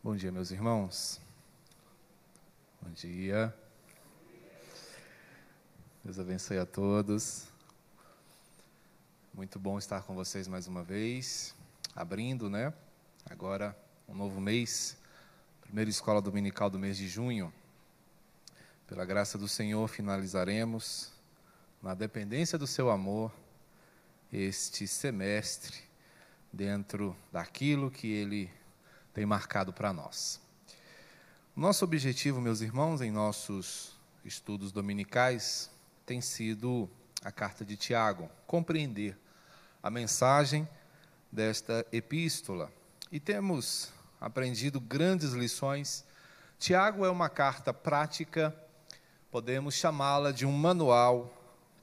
Bom dia, meus irmãos. Bom dia. Deus abençoe a todos. Muito bom estar com vocês mais uma vez, abrindo, né? Agora um novo mês, primeira escola dominical do mês de junho. Pela graça do Senhor, finalizaremos na dependência do seu amor este semestre dentro daquilo que ele tem marcado para nós. Nosso objetivo, meus irmãos, em nossos estudos dominicais tem sido a carta de Tiago, compreender a mensagem desta epístola. E temos aprendido grandes lições. Tiago é uma carta prática, podemos chamá-la de um manual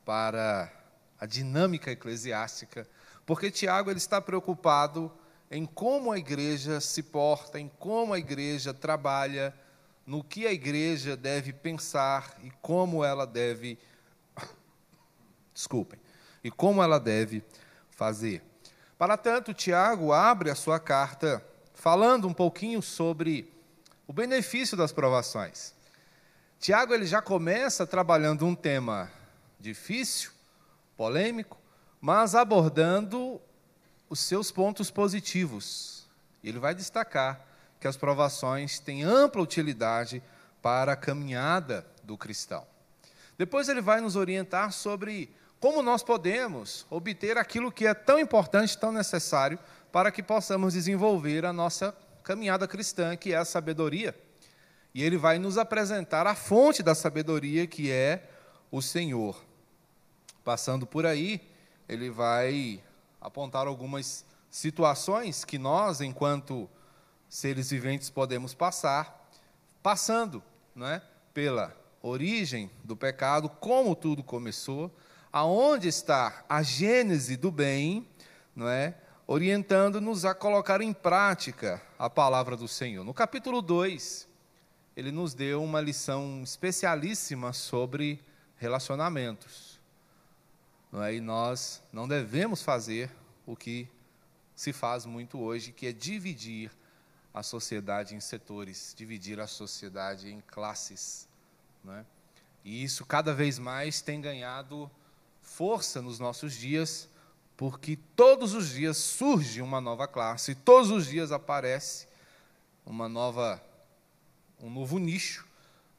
para a dinâmica eclesiástica, porque Tiago ele está preocupado em como a igreja se porta, em como a igreja trabalha, no que a igreja deve pensar e como ela deve desculpem, e como ela deve fazer. Para tanto, Tiago abre a sua carta falando um pouquinho sobre o benefício das provações. Tiago ele já começa trabalhando um tema difícil, polêmico, mas abordando os seus pontos positivos. Ele vai destacar que as provações têm ampla utilidade para a caminhada do cristão. Depois ele vai nos orientar sobre como nós podemos obter aquilo que é tão importante, tão necessário, para que possamos desenvolver a nossa caminhada cristã, que é a sabedoria. E ele vai nos apresentar a fonte da sabedoria, que é o Senhor. Passando por aí, ele vai apontar algumas situações que nós, enquanto seres viventes, podemos passar, passando não é, pela origem do pecado, como tudo começou, aonde está a gênese do bem, não é? orientando-nos a colocar em prática a palavra do Senhor. No capítulo 2, ele nos deu uma lição especialíssima sobre relacionamentos. Não é? E nós não devemos fazer o que se faz muito hoje, que é dividir a sociedade em setores, dividir a sociedade em classes. Não é? E isso cada vez mais tem ganhado força nos nossos dias, porque todos os dias surge uma nova classe, todos os dias aparece uma nova um novo nicho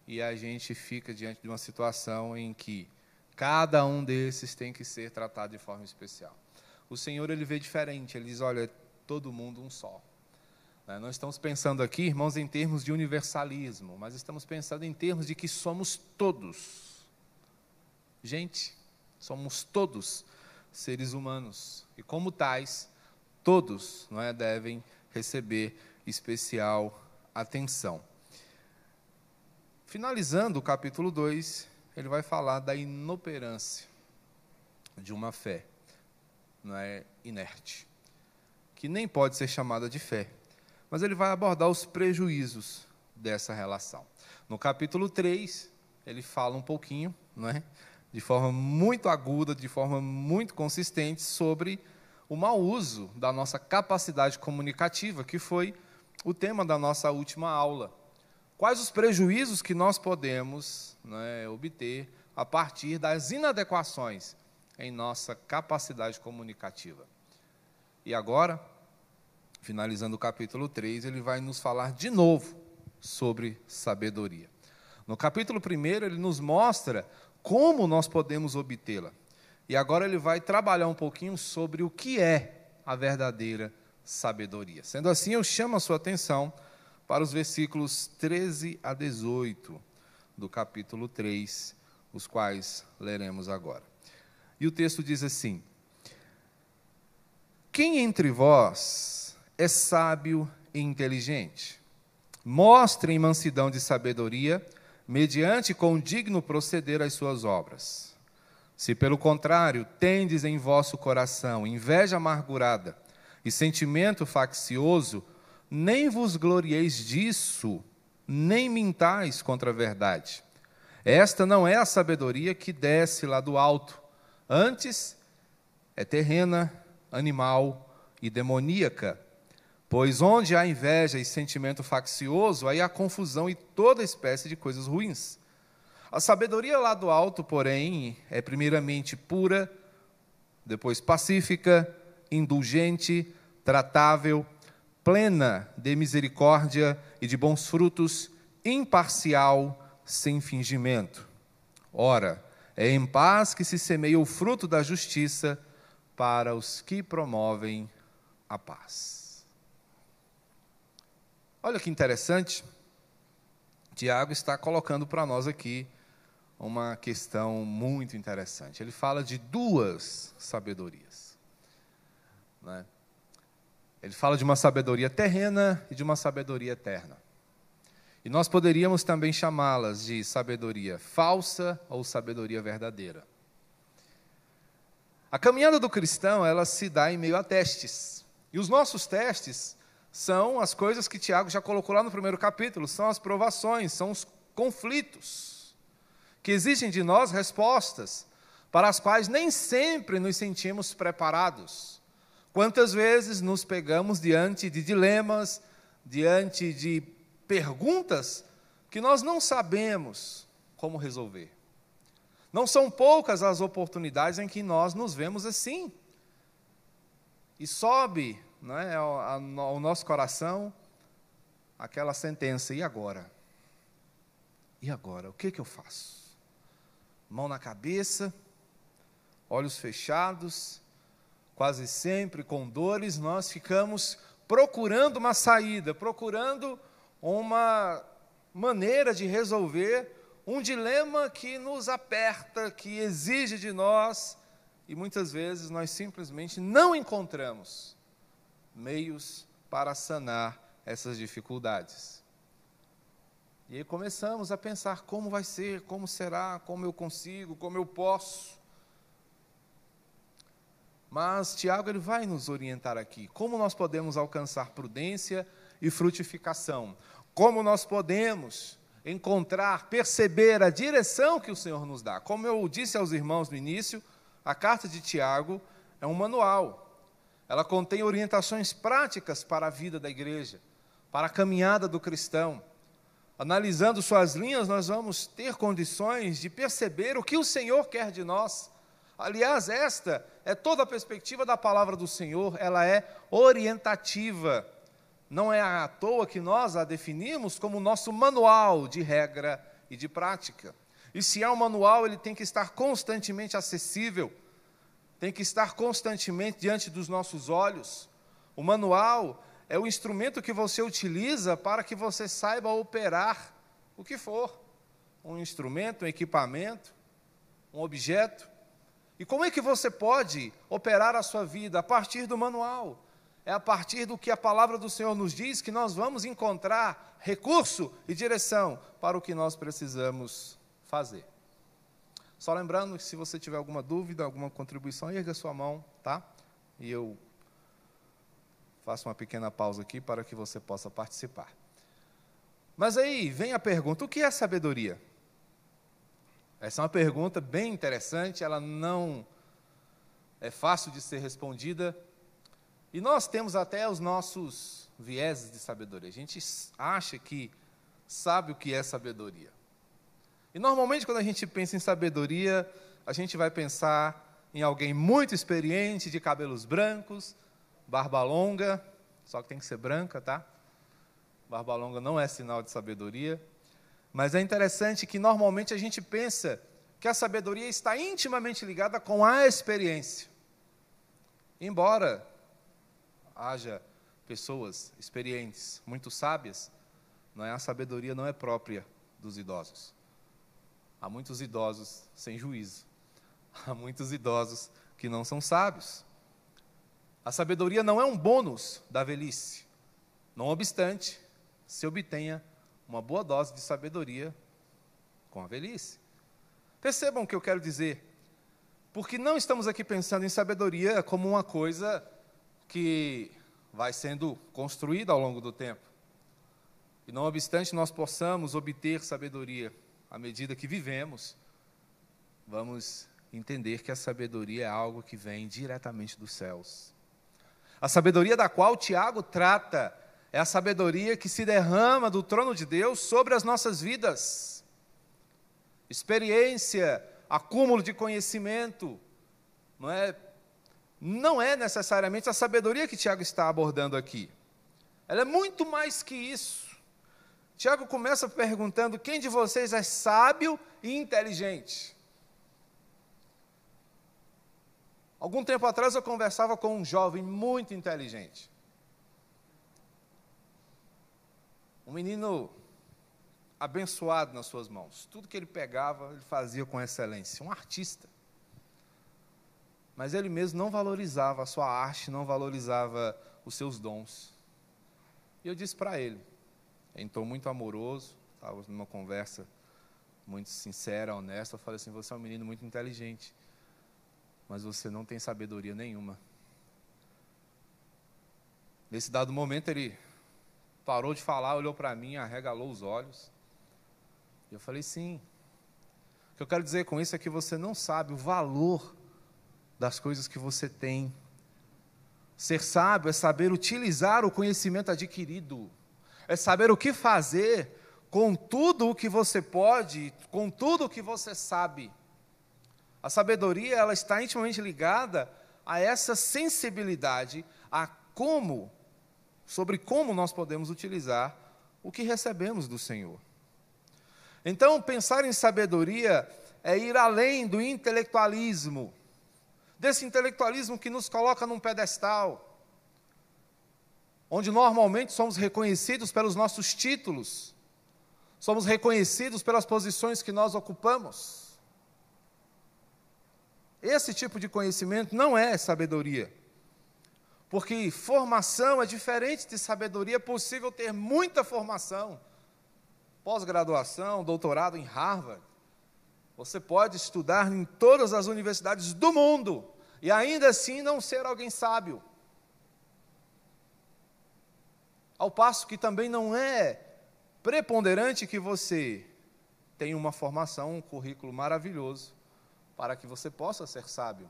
e a gente fica diante de uma situação em que cada um desses tem que ser tratado de forma especial. O Senhor ele vê diferente, ele diz, olha, todo mundo um só. Né, nós estamos pensando aqui, irmãos, em termos de universalismo, mas estamos pensando em termos de que somos todos. Gente, Somos todos seres humanos e, como tais, todos não é, devem receber especial atenção. Finalizando o capítulo 2, ele vai falar da inoperância de uma fé não é, inerte, que nem pode ser chamada de fé, mas ele vai abordar os prejuízos dessa relação. No capítulo 3, ele fala um pouquinho não é, de forma muito aguda, de forma muito consistente, sobre o mau uso da nossa capacidade comunicativa, que foi o tema da nossa última aula. Quais os prejuízos que nós podemos né, obter a partir das inadequações em nossa capacidade comunicativa? E agora, finalizando o capítulo 3, ele vai nos falar de novo sobre sabedoria. No capítulo 1, ele nos mostra como nós podemos obtê-la. E agora ele vai trabalhar um pouquinho sobre o que é a verdadeira sabedoria. Sendo assim, eu chamo a sua atenção para os versículos 13 a 18 do capítulo 3, os quais leremos agora. E o texto diz assim: Quem entre vós é sábio e inteligente? Mostrem mansidão de sabedoria mediante com digno proceder as suas obras. Se, pelo contrário, tendes em vosso coração inveja amargurada e sentimento faccioso, nem vos glorieis disso, nem mintais contra a verdade. Esta não é a sabedoria que desce lá do alto, antes é terrena, animal e demoníaca. Pois onde há inveja e sentimento faccioso, aí há confusão e toda espécie de coisas ruins. A sabedoria lá do alto, porém, é primeiramente pura, depois pacífica, indulgente, tratável, plena de misericórdia e de bons frutos, imparcial, sem fingimento. Ora, é em paz que se semeia o fruto da justiça para os que promovem a paz. Olha que interessante. Tiago está colocando para nós aqui uma questão muito interessante. Ele fala de duas sabedorias. Né? Ele fala de uma sabedoria terrena e de uma sabedoria eterna. E nós poderíamos também chamá-las de sabedoria falsa ou sabedoria verdadeira. A caminhada do cristão, ela se dá em meio a testes. E os nossos testes são as coisas que Tiago já colocou lá no primeiro capítulo, são as provações, são os conflitos que exigem de nós respostas para as quais nem sempre nos sentimos preparados. Quantas vezes nos pegamos diante de dilemas, diante de perguntas que nós não sabemos como resolver. Não são poucas as oportunidades em que nós nos vemos assim. E sobe né, ao, ao nosso coração aquela sentença: e agora? E agora? O que, que eu faço? Mão na cabeça, olhos fechados, quase sempre com dores, nós ficamos procurando uma saída, procurando uma maneira de resolver um dilema que nos aperta, que exige de nós, e muitas vezes nós simplesmente não encontramos meios para sanar essas dificuldades. E aí começamos a pensar como vai ser, como será, como eu consigo, como eu posso. Mas Tiago ele vai nos orientar aqui, como nós podemos alcançar prudência e frutificação. Como nós podemos encontrar, perceber a direção que o Senhor nos dá. Como eu disse aos irmãos no início, a carta de Tiago é um manual. Ela contém orientações práticas para a vida da igreja, para a caminhada do cristão. Analisando suas linhas, nós vamos ter condições de perceber o que o Senhor quer de nós. Aliás, esta é toda a perspectiva da palavra do Senhor, ela é orientativa. Não é à toa que nós a definimos como nosso manual de regra e de prática. E se é um manual, ele tem que estar constantemente acessível, tem que estar constantemente diante dos nossos olhos. O manual é o instrumento que você utiliza para que você saiba operar o que for um instrumento, um equipamento, um objeto. E como é que você pode operar a sua vida a partir do manual? É a partir do que a palavra do Senhor nos diz que nós vamos encontrar recurso e direção para o que nós precisamos fazer. Só lembrando que se você tiver alguma dúvida, alguma contribuição, erga sua mão, tá? E eu faço uma pequena pausa aqui para que você possa participar. Mas aí vem a pergunta: o que é sabedoria? Essa é uma pergunta bem interessante, ela não é fácil de ser respondida, e nós temos até os nossos vieses de sabedoria. A gente acha que sabe o que é sabedoria. E normalmente, quando a gente pensa em sabedoria, a gente vai pensar em alguém muito experiente, de cabelos brancos, barba longa, só que tem que ser branca, tá? Barba longa não é sinal de sabedoria. Mas é interessante que normalmente a gente pensa que a sabedoria está intimamente ligada com a experiência. Embora haja pessoas experientes, muito sábias, não é? a sabedoria não é própria dos idosos. Há muitos idosos sem juízo. Há muitos idosos que não são sábios. A sabedoria não é um bônus da velhice. Não obstante, se obtenha uma boa dose de sabedoria com a velhice. Percebam o que eu quero dizer. Porque não estamos aqui pensando em sabedoria como uma coisa que vai sendo construída ao longo do tempo. E não obstante nós possamos obter sabedoria à medida que vivemos, vamos entender que a sabedoria é algo que vem diretamente dos céus. A sabedoria da qual Tiago trata é a sabedoria que se derrama do trono de Deus sobre as nossas vidas. Experiência, acúmulo de conhecimento, não é, não é necessariamente a sabedoria que Tiago está abordando aqui. Ela é muito mais que isso. Tiago começa perguntando: quem de vocês é sábio e inteligente? Algum tempo atrás eu conversava com um jovem muito inteligente. Um menino abençoado nas suas mãos. Tudo que ele pegava, ele fazia com excelência. Um artista. Mas ele mesmo não valorizava a sua arte, não valorizava os seus dons. E eu disse para ele: em tom muito amoroso, estávamos numa conversa muito sincera, honesta, eu falei assim: você é um menino muito inteligente, mas você não tem sabedoria nenhuma. Nesse dado momento, ele parou de falar, olhou para mim, arregalou os olhos. E eu falei: sim. O que eu quero dizer com isso é que você não sabe o valor das coisas que você tem. Ser sábio é saber utilizar o conhecimento adquirido é saber o que fazer com tudo o que você pode, com tudo o que você sabe. A sabedoria ela está intimamente ligada a essa sensibilidade a como sobre como nós podemos utilizar o que recebemos do Senhor. Então, pensar em sabedoria é ir além do intelectualismo, desse intelectualismo que nos coloca num pedestal, onde normalmente somos reconhecidos pelos nossos títulos, somos reconhecidos pelas posições que nós ocupamos. Esse tipo de conhecimento não é sabedoria. Porque formação é diferente de sabedoria, é possível ter muita formação. Pós-graduação, doutorado em Harvard. Você pode estudar em todas as universidades do mundo e ainda assim não ser alguém sábio. Ao passo que também não é preponderante que você tenha uma formação, um currículo maravilhoso, para que você possa ser sábio.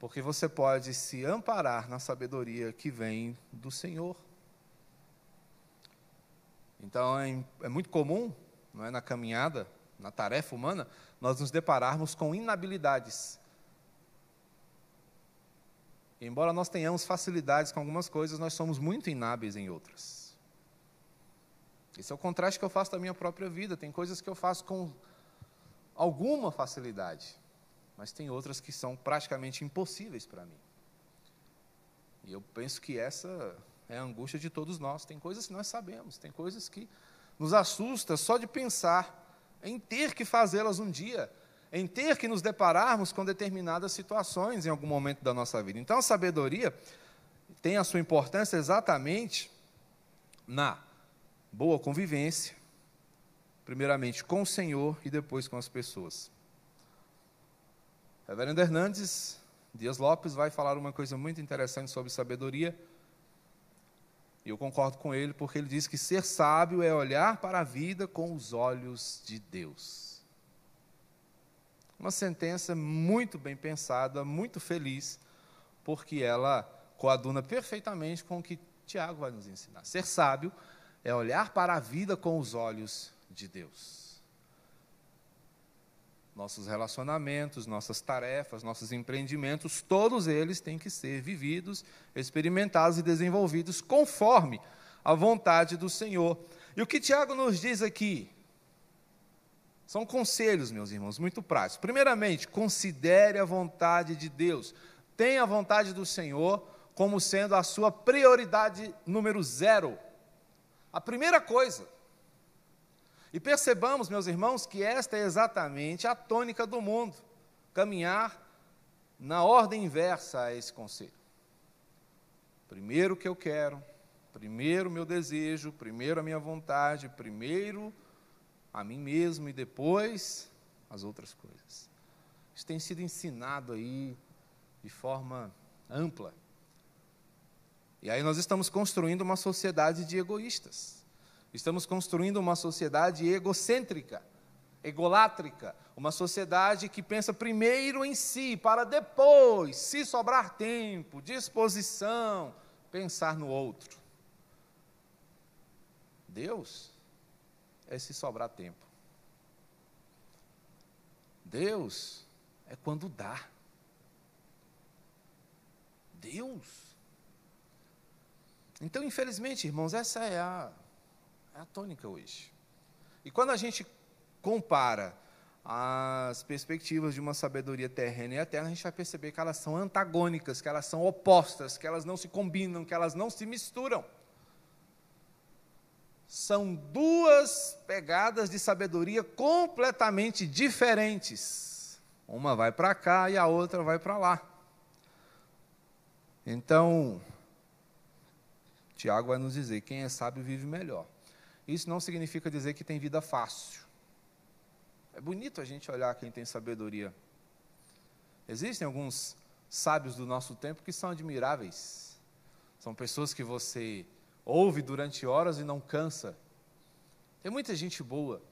Porque você pode se amparar na sabedoria que vem do Senhor. Então é, é muito comum, não é, na caminhada, na tarefa humana, nós nos depararmos com inabilidades embora nós tenhamos facilidades com algumas coisas, nós somos muito inábeis em outras. Esse é o contraste que eu faço da minha própria vida. Tem coisas que eu faço com alguma facilidade, mas tem outras que são praticamente impossíveis para mim. E eu penso que essa é a angústia de todos nós. Tem coisas que nós sabemos, tem coisas que nos assusta só de pensar em ter que fazê-las um dia em ter que nos depararmos com determinadas situações em algum momento da nossa vida. Então, a sabedoria tem a sua importância exatamente na boa convivência, primeiramente com o Senhor e depois com as pessoas. Reverendo Hernandes Dias Lopes vai falar uma coisa muito interessante sobre sabedoria. E eu concordo com ele, porque ele diz que ser sábio é olhar para a vida com os olhos de Deus. Uma sentença muito bem pensada, muito feliz, porque ela coaduna perfeitamente com o que Tiago vai nos ensinar. Ser sábio é olhar para a vida com os olhos de Deus. Nossos relacionamentos, nossas tarefas, nossos empreendimentos, todos eles têm que ser vividos, experimentados e desenvolvidos conforme a vontade do Senhor. E o que Tiago nos diz aqui? São conselhos, meus irmãos, muito práticos. Primeiramente, considere a vontade de Deus. Tenha a vontade do Senhor como sendo a sua prioridade número zero. A primeira coisa. E percebamos, meus irmãos, que esta é exatamente a tônica do mundo caminhar na ordem inversa a esse conselho. Primeiro o que eu quero, primeiro o meu desejo, primeiro a minha vontade, primeiro a mim mesmo e depois as outras coisas. Isso tem sido ensinado aí de forma ampla. E aí nós estamos construindo uma sociedade de egoístas. Estamos construindo uma sociedade egocêntrica, egolátrica, uma sociedade que pensa primeiro em si, para depois, se sobrar tempo, disposição, pensar no outro. Deus é se sobrar tempo. Deus é quando dá. Deus. Então, infelizmente, irmãos, essa é a, é a tônica hoje. E quando a gente compara as perspectivas de uma sabedoria terrena e eterna, a gente vai perceber que elas são antagônicas, que elas são opostas, que elas não se combinam, que elas não se misturam. São duas pegadas de sabedoria completamente diferentes. Uma vai para cá e a outra vai para lá. Então, Tiago vai nos dizer: quem é sábio vive melhor. Isso não significa dizer que tem vida fácil. É bonito a gente olhar quem tem sabedoria. Existem alguns sábios do nosso tempo que são admiráveis. São pessoas que você ouve durante horas e não cansa. Tem muita gente boa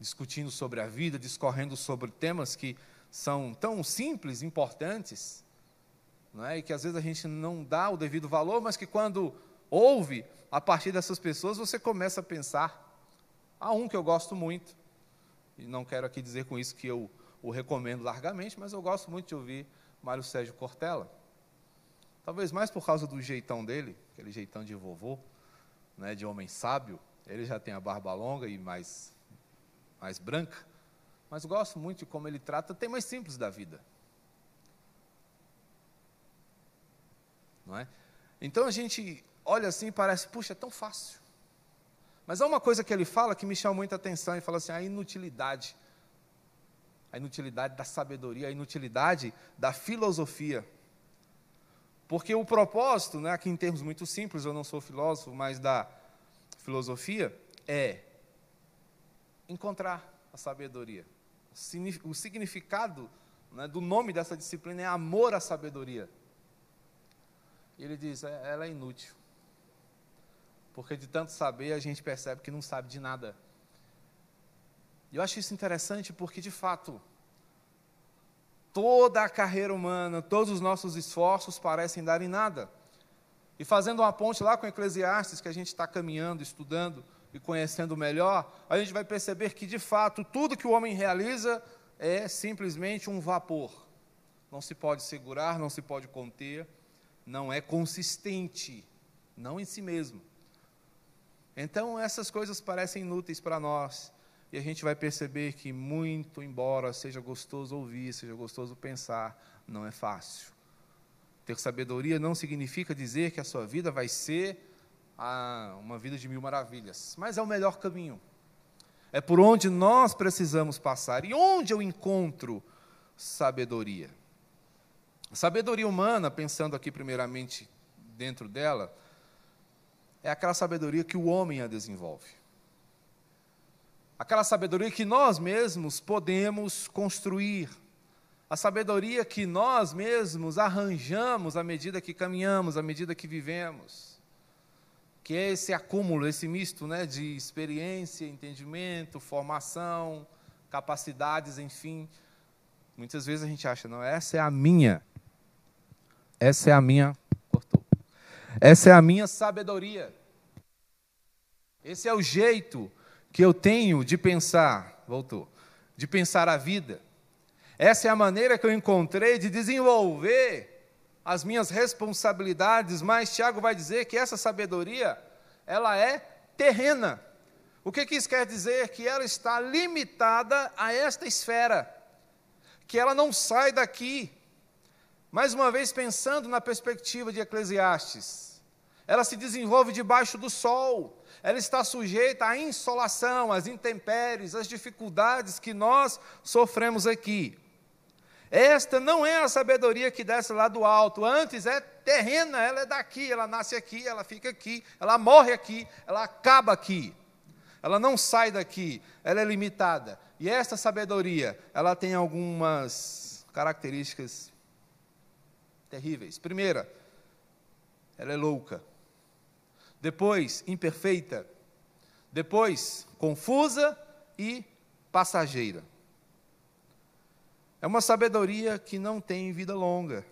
discutindo sobre a vida, discorrendo sobre temas que são tão simples, importantes, não é? e que às vezes a gente não dá o devido valor, mas que quando ouve a partir dessas pessoas, você começa a pensar. Há um que eu gosto muito, e não quero aqui dizer com isso que eu o recomendo largamente, mas eu gosto muito de ouvir Mário Sérgio Cortella. Talvez mais por causa do jeitão dele, aquele jeitão de vovô, né, de homem sábio. Ele já tem a barba longa e mais, mais branca, mas gosto muito de como ele trata temas simples da vida. Não é? Então a gente olha assim e parece, puxa, é tão fácil. Mas há uma coisa que ele fala que me chama muita atenção, e fala assim, a inutilidade. A inutilidade da sabedoria, a inutilidade da filosofia. Porque o propósito, né, aqui em termos muito simples, eu não sou filósofo, mas da filosofia, é encontrar a sabedoria. O significado né, do nome dessa disciplina é amor à sabedoria. E ele diz: é, ela é inútil. Porque de tanto saber, a gente percebe que não sabe de nada. E eu acho isso interessante porque, de fato, toda a carreira humana, todos os nossos esforços parecem dar em nada. E fazendo uma ponte lá com Eclesiastes, que a gente está caminhando, estudando e conhecendo melhor, a gente vai perceber que, de fato, tudo que o homem realiza é simplesmente um vapor. Não se pode segurar, não se pode conter, não é consistente, não em si mesmo. Então, essas coisas parecem inúteis para nós. E a gente vai perceber que, muito embora seja gostoso ouvir, seja gostoso pensar, não é fácil. Ter sabedoria não significa dizer que a sua vida vai ser ah, uma vida de mil maravilhas, mas é o melhor caminho. É por onde nós precisamos passar. E onde eu encontro sabedoria? sabedoria humana, pensando aqui primeiramente dentro dela, é aquela sabedoria que o homem a desenvolve. Aquela sabedoria que nós mesmos podemos construir. A sabedoria que nós mesmos arranjamos à medida que caminhamos, à medida que vivemos. Que é esse acúmulo, esse misto né, de experiência, entendimento, formação, capacidades, enfim. Muitas vezes a gente acha, não, essa é a minha. Essa é a minha essa é a minha sabedoria. Esse é o jeito que eu tenho de pensar, voltou, de pensar a vida. Essa é a maneira que eu encontrei de desenvolver as minhas responsabilidades, mas Tiago vai dizer que essa sabedoria, ela é terrena. O que, que isso quer dizer? Que ela está limitada a esta esfera, que ela não sai daqui, mais uma vez, pensando na perspectiva de Eclesiastes, ela se desenvolve debaixo do sol, ela está sujeita à insolação, às intempéries, às dificuldades que nós sofremos aqui. Esta não é a sabedoria que desce lá do alto, antes é terrena, ela é daqui, ela nasce aqui, ela fica aqui, ela morre aqui, ela acaba aqui. Ela não sai daqui, ela é limitada. E esta sabedoria, ela tem algumas características terríveis. Primeira, ela é louca. Depois, imperfeita. Depois, confusa e passageira. É uma sabedoria que não tem vida longa.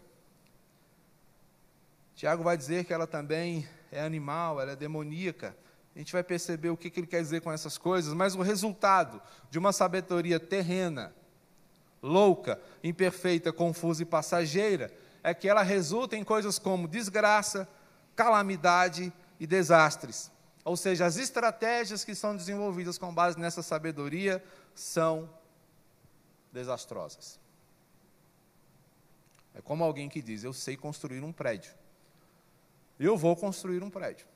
Tiago vai dizer que ela também é animal, ela é demoníaca. A gente vai perceber o que ele quer dizer com essas coisas, mas o resultado de uma sabedoria terrena, louca, imperfeita, confusa e passageira, é que ela resulta em coisas como desgraça, calamidade e desastres. Ou seja, as estratégias que são desenvolvidas com base nessa sabedoria são desastrosas. É como alguém que diz: Eu sei construir um prédio. Eu vou construir um prédio.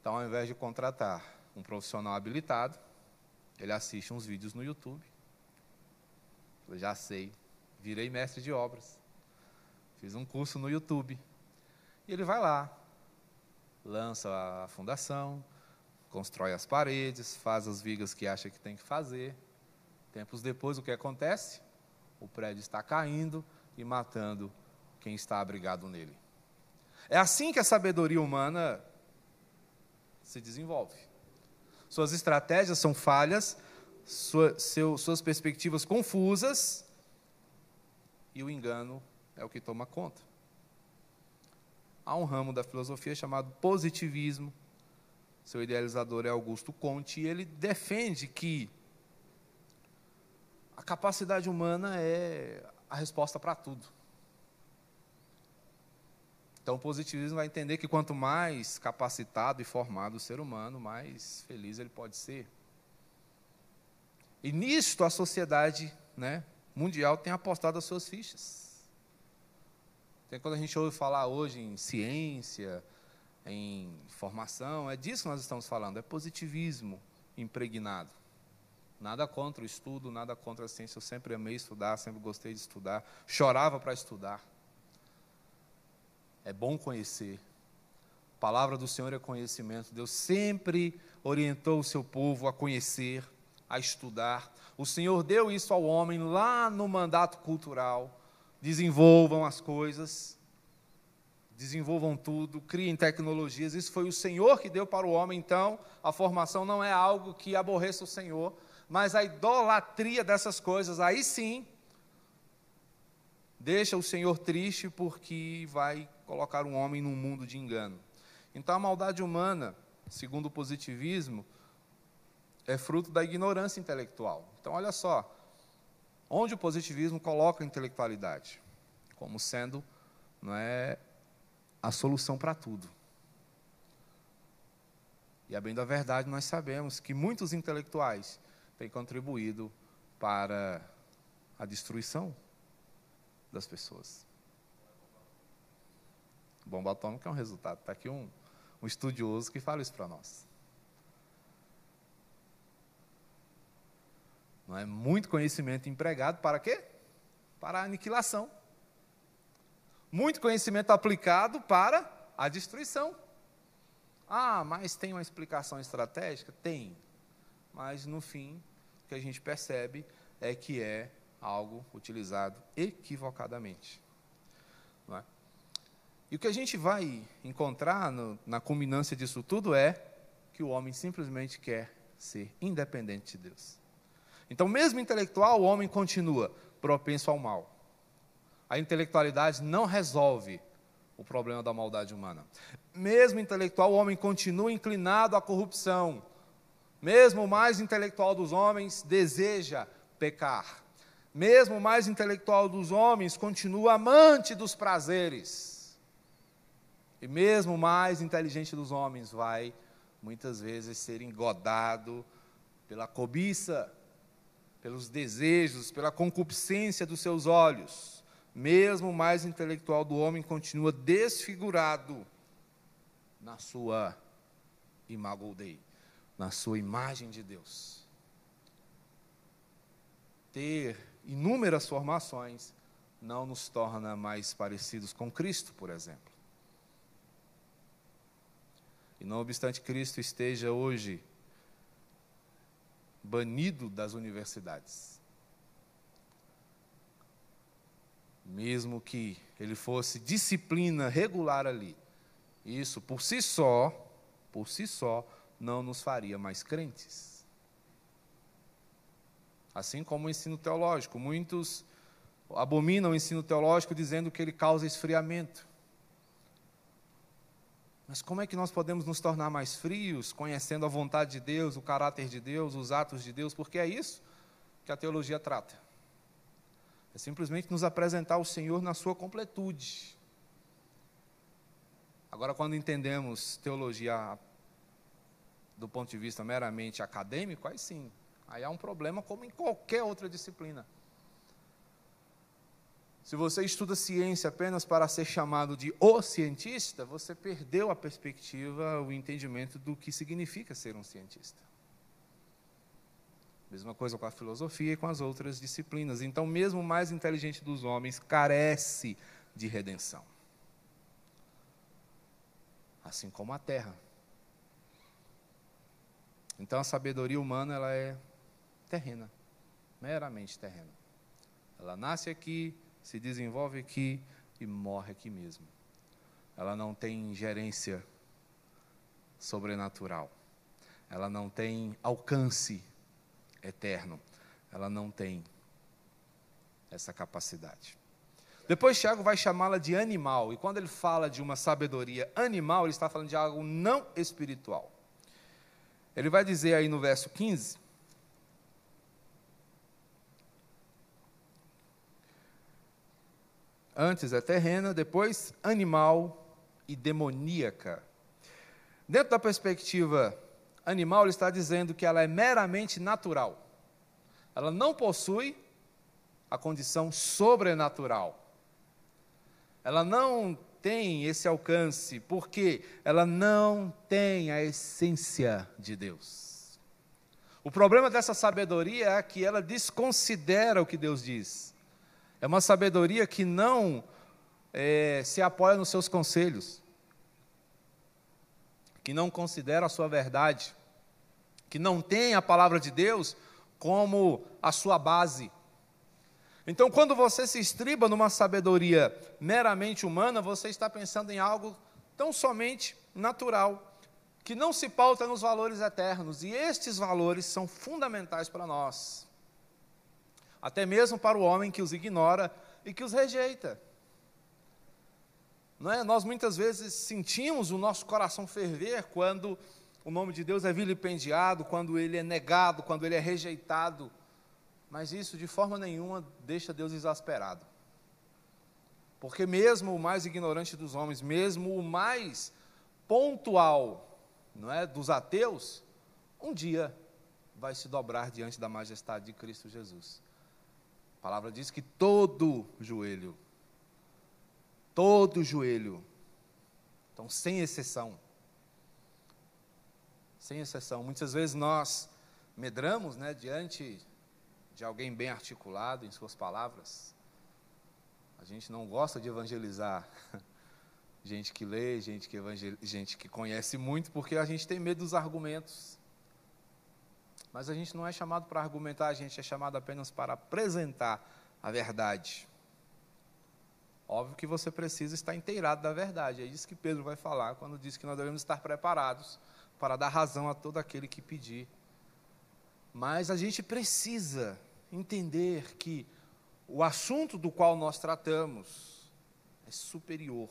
Então, ao invés de contratar um profissional habilitado, ele assiste uns vídeos no YouTube. Eu já sei, virei mestre de obras. Fiz um curso no YouTube. E ele vai lá, lança a fundação, constrói as paredes, faz as vigas que acha que tem que fazer. Tempos depois, o que acontece? O prédio está caindo e matando quem está abrigado nele. É assim que a sabedoria humana se desenvolve. Suas estratégias são falhas, sua, seu, suas perspectivas confusas, e o engano é o que toma conta. Há um ramo da filosofia chamado positivismo. Seu idealizador é Augusto Conte, e ele defende que a capacidade humana é a resposta para tudo. Então, o positivismo vai entender que quanto mais capacitado e formado o ser humano, mais feliz ele pode ser. E nisto a sociedade né, mundial tem apostado as suas fichas. Tem quando a gente ouve falar hoje em ciência, em formação, é disso que nós estamos falando, é positivismo impregnado. Nada contra o estudo, nada contra a ciência. Eu sempre amei estudar, sempre gostei de estudar, chorava para estudar. É bom conhecer. A palavra do Senhor é conhecimento. Deus sempre orientou o seu povo a conhecer, a estudar. O Senhor deu isso ao homem lá no mandato cultural. Desenvolvam as coisas, desenvolvam tudo, criem tecnologias. Isso foi o Senhor que deu para o homem. Então, a formação não é algo que aborreça o Senhor, mas a idolatria dessas coisas, aí sim, deixa o Senhor triste porque vai colocar um homem num mundo de engano. Então a maldade humana, segundo o positivismo, é fruto da ignorância intelectual. Então olha só, onde o positivismo coloca a intelectualidade como sendo não é a solução para tudo. E a bem da verdade nós sabemos que muitos intelectuais têm contribuído para a destruição das pessoas. Bomba atômica é um resultado. Está aqui um, um estudioso que fala isso para nós. Não é muito conhecimento empregado para quê? Para a aniquilação. Muito conhecimento aplicado para a destruição. Ah, mas tem uma explicação estratégica? Tem. Mas no fim, o que a gente percebe é que é algo utilizado equivocadamente. É? E o que a gente vai encontrar no, na culminância disso tudo é que o homem simplesmente quer ser independente de Deus. Então, mesmo intelectual, o homem continua propenso ao mal. A intelectualidade não resolve o problema da maldade humana. Mesmo intelectual, o homem continua inclinado à corrupção. Mesmo o mais intelectual dos homens deseja pecar. Mesmo o mais intelectual dos homens continua amante dos prazeres. E mesmo o mais inteligente dos homens vai, muitas vezes, ser engodado pela cobiça, pelos desejos, pela concupiscência dos seus olhos. Mesmo o mais intelectual do homem continua desfigurado na sua imago na sua imagem de Deus. Ter inúmeras formações não nos torna mais parecidos com Cristo, por exemplo. E não obstante Cristo esteja hoje banido das universidades. Mesmo que ele fosse disciplina regular ali, isso por si só, por si só, não nos faria mais crentes. Assim como o ensino teológico. Muitos abominam o ensino teológico dizendo que ele causa esfriamento. Mas como é que nós podemos nos tornar mais frios, conhecendo a vontade de Deus, o caráter de Deus, os atos de Deus? Porque é isso que a teologia trata. É simplesmente nos apresentar o Senhor na sua completude. Agora, quando entendemos teologia do ponto de vista meramente acadêmico, aí sim, aí há um problema como em qualquer outra disciplina. Se você estuda ciência apenas para ser chamado de o cientista, você perdeu a perspectiva, o entendimento do que significa ser um cientista. Mesma coisa com a filosofia e com as outras disciplinas. Então, mesmo o mais inteligente dos homens carece de redenção assim como a terra. Então a sabedoria humana ela é terrena, meramente terrena. Ela nasce aqui, se desenvolve aqui e morre aqui mesmo. Ela não tem gerência sobrenatural. Ela não tem alcance eterno. Ela não tem essa capacidade. Depois Tiago vai chamá-la de animal, e quando ele fala de uma sabedoria animal, ele está falando de algo não espiritual. Ele vai dizer aí no verso 15: Antes é terrena, depois animal e demoníaca. Dentro da perspectiva animal, ele está dizendo que ela é meramente natural. Ela não possui a condição sobrenatural ela não tem esse alcance, porque ela não tem a essência de Deus. O problema dessa sabedoria é que ela desconsidera o que Deus diz. É uma sabedoria que não é, se apoia nos seus conselhos, que não considera a sua verdade, que não tem a palavra de Deus como a sua base. Então, quando você se estriba numa sabedoria meramente humana, você está pensando em algo tão somente natural, que não se pauta nos valores eternos, e estes valores são fundamentais para nós, até mesmo para o homem que os ignora e que os rejeita. Não é? Nós muitas vezes sentimos o nosso coração ferver quando o nome de Deus é vilipendiado, quando ele é negado, quando ele é rejeitado. Mas isso de forma nenhuma deixa Deus exasperado. Porque mesmo o mais ignorante dos homens, mesmo o mais pontual, não é, dos ateus, um dia vai se dobrar diante da majestade de Cristo Jesus. A palavra diz que todo joelho, todo joelho, então sem exceção, sem exceção, muitas vezes nós medramos, né, diante de alguém bem articulado em suas palavras. A gente não gosta de evangelizar gente que lê, gente que, evangel... gente que conhece muito, porque a gente tem medo dos argumentos. Mas a gente não é chamado para argumentar, a gente é chamado apenas para apresentar a verdade. Óbvio que você precisa estar inteirado da verdade. É isso que Pedro vai falar quando diz que nós devemos estar preparados para dar razão a todo aquele que pedir mas a gente precisa entender que o assunto do qual nós tratamos é superior.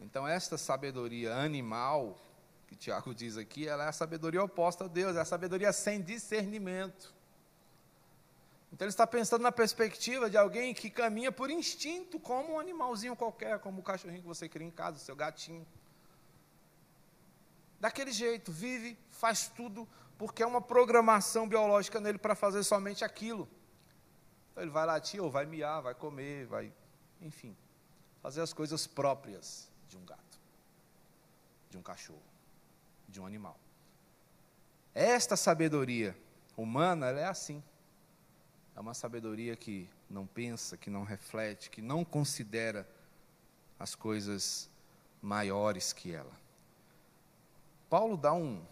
Então, esta sabedoria animal, que Tiago diz aqui, ela é a sabedoria oposta a Deus, é a sabedoria sem discernimento. Então, ele está pensando na perspectiva de alguém que caminha por instinto, como um animalzinho qualquer, como o cachorrinho que você cria em casa, o seu gatinho. Daquele jeito, vive, faz tudo porque é uma programação biológica nele para fazer somente aquilo. Então ele vai latir, ou vai miar, vai comer, vai, enfim, fazer as coisas próprias de um gato, de um cachorro, de um animal. Esta sabedoria humana, é assim. É uma sabedoria que não pensa, que não reflete, que não considera as coisas maiores que ela. Paulo dá um,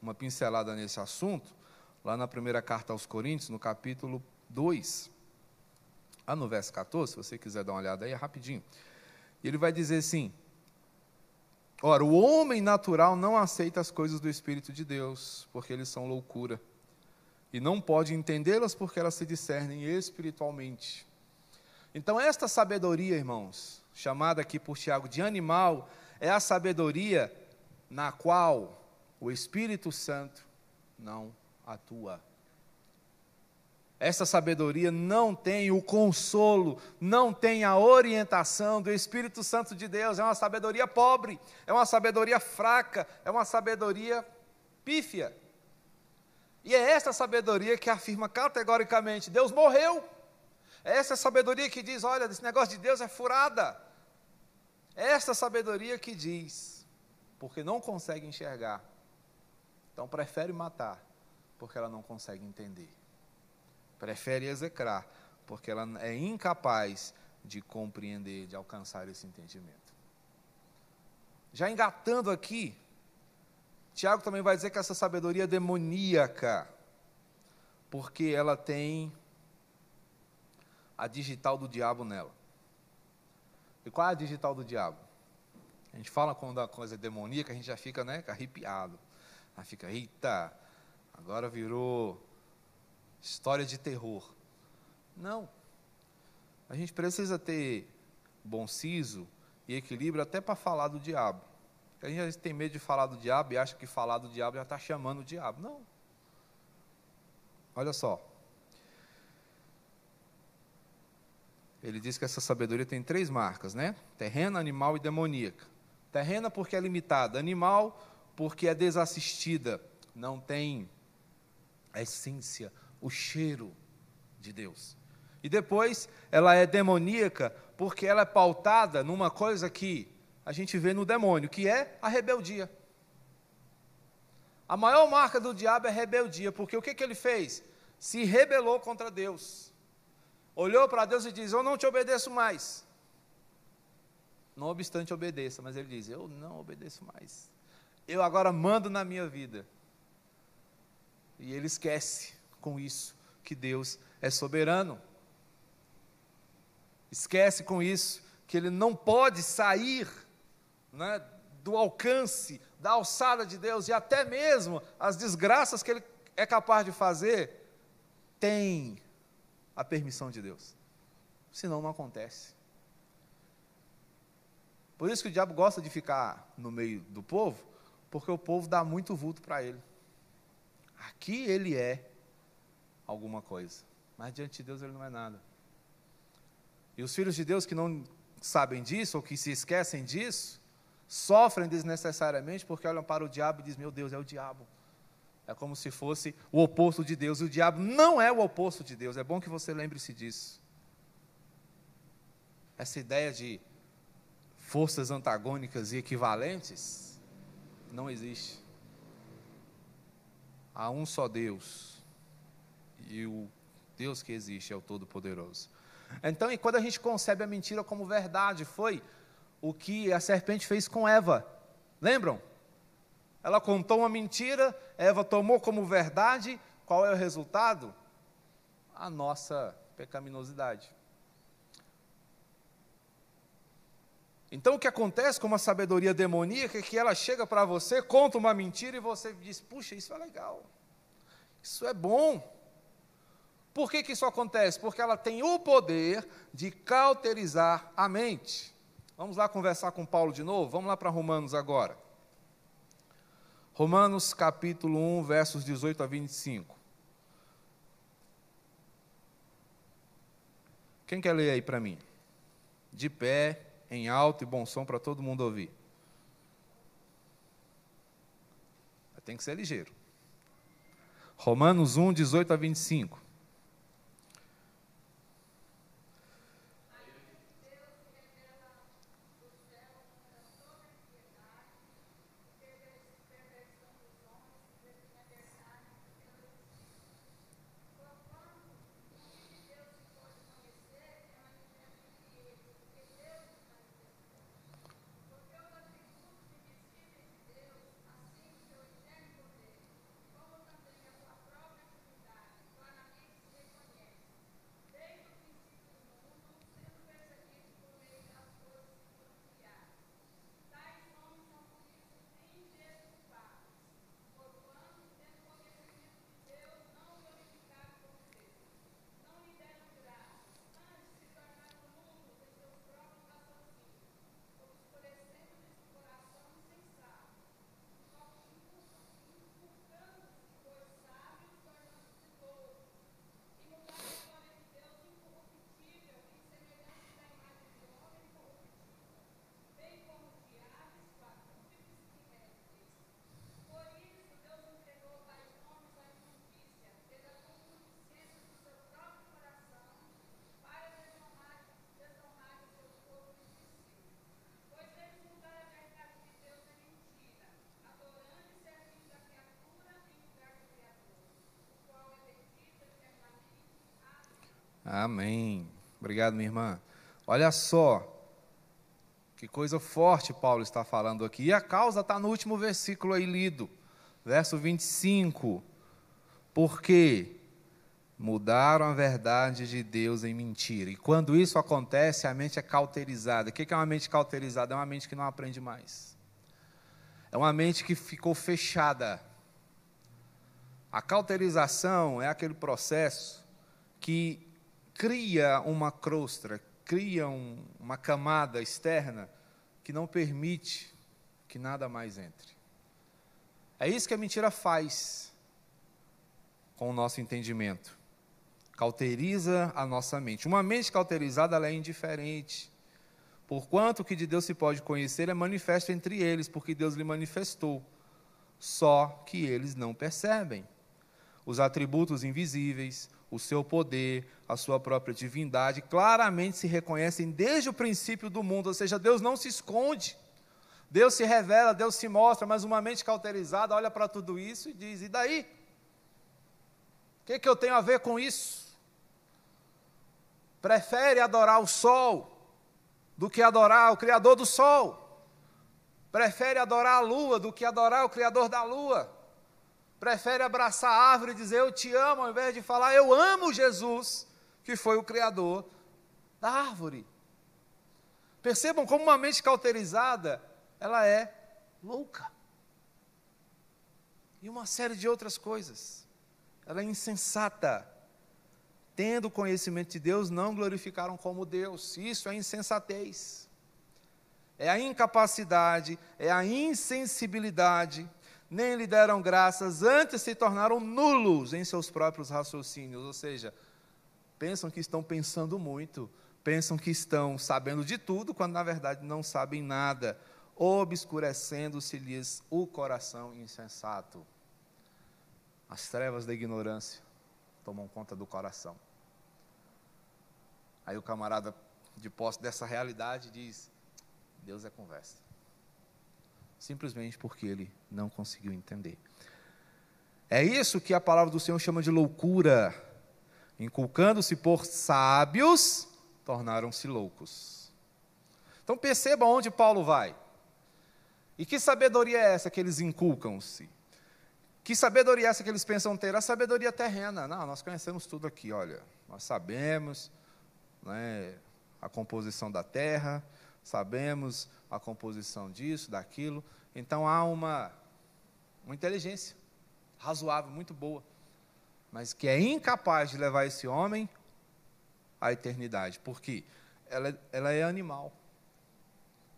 uma pincelada nesse assunto, lá na primeira carta aos Coríntios, no capítulo 2, lá no verso 14, se você quiser dar uma olhada aí, é rapidinho. Ele vai dizer assim: Ora, o homem natural não aceita as coisas do Espírito de Deus, porque eles são loucura. E não pode entendê-las porque elas se discernem espiritualmente. Então, esta sabedoria, irmãos, chamada aqui por Tiago de animal, é a sabedoria na qual o Espírito Santo não atua. Essa sabedoria não tem o consolo, não tem a orientação do Espírito Santo de Deus, é uma sabedoria pobre, é uma sabedoria fraca, é uma sabedoria pífia. E é essa sabedoria que afirma categoricamente: Deus morreu. É essa sabedoria que diz: olha, esse negócio de Deus é furada. É essa sabedoria que diz, porque não consegue enxergar, então prefere matar, porque ela não consegue entender prefere execrar, porque ela é incapaz de compreender, de alcançar esse entendimento. Já engatando aqui, Tiago também vai dizer que essa sabedoria é demoníaca, porque ela tem a digital do diabo nela. E qual é a digital do diabo? A gente fala quando a coisa é demoníaca, a gente já fica né, arrepiado. Já fica, eita, agora virou história de terror. Não. A gente precisa ter bom siso e equilíbrio até para falar do diabo. A gente tem medo de falar do diabo e acha que falar do diabo já está chamando o diabo. Não. Olha só. Ele diz que essa sabedoria tem três marcas, né? Terrena, animal e demoníaca. Terrena porque é limitada, animal porque é desassistida, não tem a essência, o cheiro de Deus. E depois, ela é demoníaca porque ela é pautada numa coisa que a gente vê no demônio, que é a rebeldia. A maior marca do diabo é rebeldia, porque o que, que ele fez? Se rebelou contra Deus. Olhou para Deus e diz: Eu não te obedeço mais. Não obstante obedeça, mas ele diz: Eu não obedeço mais. Eu agora mando na minha vida. E ele esquece com isso que Deus é soberano. Esquece com isso que ele não pode sair né, do alcance, da alçada de Deus, e até mesmo as desgraças que ele é capaz de fazer, tem a permissão de Deus. Senão não acontece. Por isso que o diabo gosta de ficar no meio do povo, porque o povo dá muito vulto para ele. Aqui ele é alguma coisa. Mas diante de Deus ele não é nada. E os filhos de Deus que não sabem disso, ou que se esquecem disso, sofrem desnecessariamente porque olham para o diabo e dizem: Meu Deus, é o diabo. É como se fosse o oposto de Deus. E o diabo não é o oposto de Deus. É bom que você lembre-se disso. Essa ideia de forças antagônicas e equivalentes não existe. Há um só Deus e o Deus que existe é o Todo-Poderoso. Então, e quando a gente concebe a mentira como verdade, foi o que a serpente fez com Eva. Lembram? Ela contou uma mentira, Eva tomou como verdade, qual é o resultado? A nossa pecaminosidade. Então o que acontece com uma sabedoria demoníaca é que ela chega para você, conta uma mentira e você diz: puxa, isso é legal, isso é bom. Por que, que isso acontece? Porque ela tem o poder de cauterizar a mente. Vamos lá conversar com Paulo de novo? Vamos lá para Romanos agora. Romanos capítulo 1, versos 18 a 25. Quem quer ler aí para mim? De pé, em alto e bom som para todo mundo ouvir. Tem que ser ligeiro. Romanos 1, 18 a 25. Amém. Obrigado, minha irmã. Olha só, que coisa forte Paulo está falando aqui. E a causa está no último versículo aí lido, verso 25. Porque mudaram a verdade de Deus em mentira. E quando isso acontece, a mente é cauterizada. O que é uma mente cauterizada? É uma mente que não aprende mais. É uma mente que ficou fechada. A cauterização é aquele processo que cria uma crosta, cria um, uma camada externa que não permite que nada mais entre. É isso que a mentira faz com o nosso entendimento. Cauteriza a nossa mente. Uma mente cauterizada ela é indiferente. Porquanto o que de Deus se pode conhecer é manifesto entre eles, porque Deus lhe manifestou. Só que eles não percebem. Os atributos invisíveis, o seu poder, a sua própria divindade, claramente se reconhecem desde o princípio do mundo, ou seja, Deus não se esconde. Deus se revela, Deus se mostra, mas uma mente cauterizada olha para tudo isso e diz: e daí? O que, que eu tenho a ver com isso? Prefere adorar o sol do que adorar o Criador do sol. Prefere adorar a lua do que adorar o Criador da lua prefere abraçar a árvore e dizer eu te amo, ao invés de falar eu amo Jesus, que foi o Criador da árvore. Percebam como uma mente cauterizada, ela é louca. E uma série de outras coisas. Ela é insensata. Tendo conhecimento de Deus, não glorificaram como Deus. Isso é insensatez. É a incapacidade, é a insensibilidade nem lhe deram graças, antes se tornaram nulos em seus próprios raciocínios, ou seja, pensam que estão pensando muito, pensam que estão sabendo de tudo, quando na verdade não sabem nada, obscurecendo-se-lhes o coração insensato. As trevas da ignorância tomam conta do coração. Aí o camarada, de posse dessa realidade, diz: Deus é conversa simplesmente porque ele não conseguiu entender. É isso que a palavra do Senhor chama de loucura. Inculcando-se por sábios, tornaram-se loucos. Então perceba onde Paulo vai. E que sabedoria é essa que eles inculcam-se? Que sabedoria é essa que eles pensam ter? A sabedoria terrena. Não, nós conhecemos tudo aqui, olha. Nós sabemos né, a composição da terra, sabemos a composição disso, daquilo. Então há uma, uma inteligência razoável, muito boa, mas que é incapaz de levar esse homem à eternidade. Por quê? Ela, ela é animal,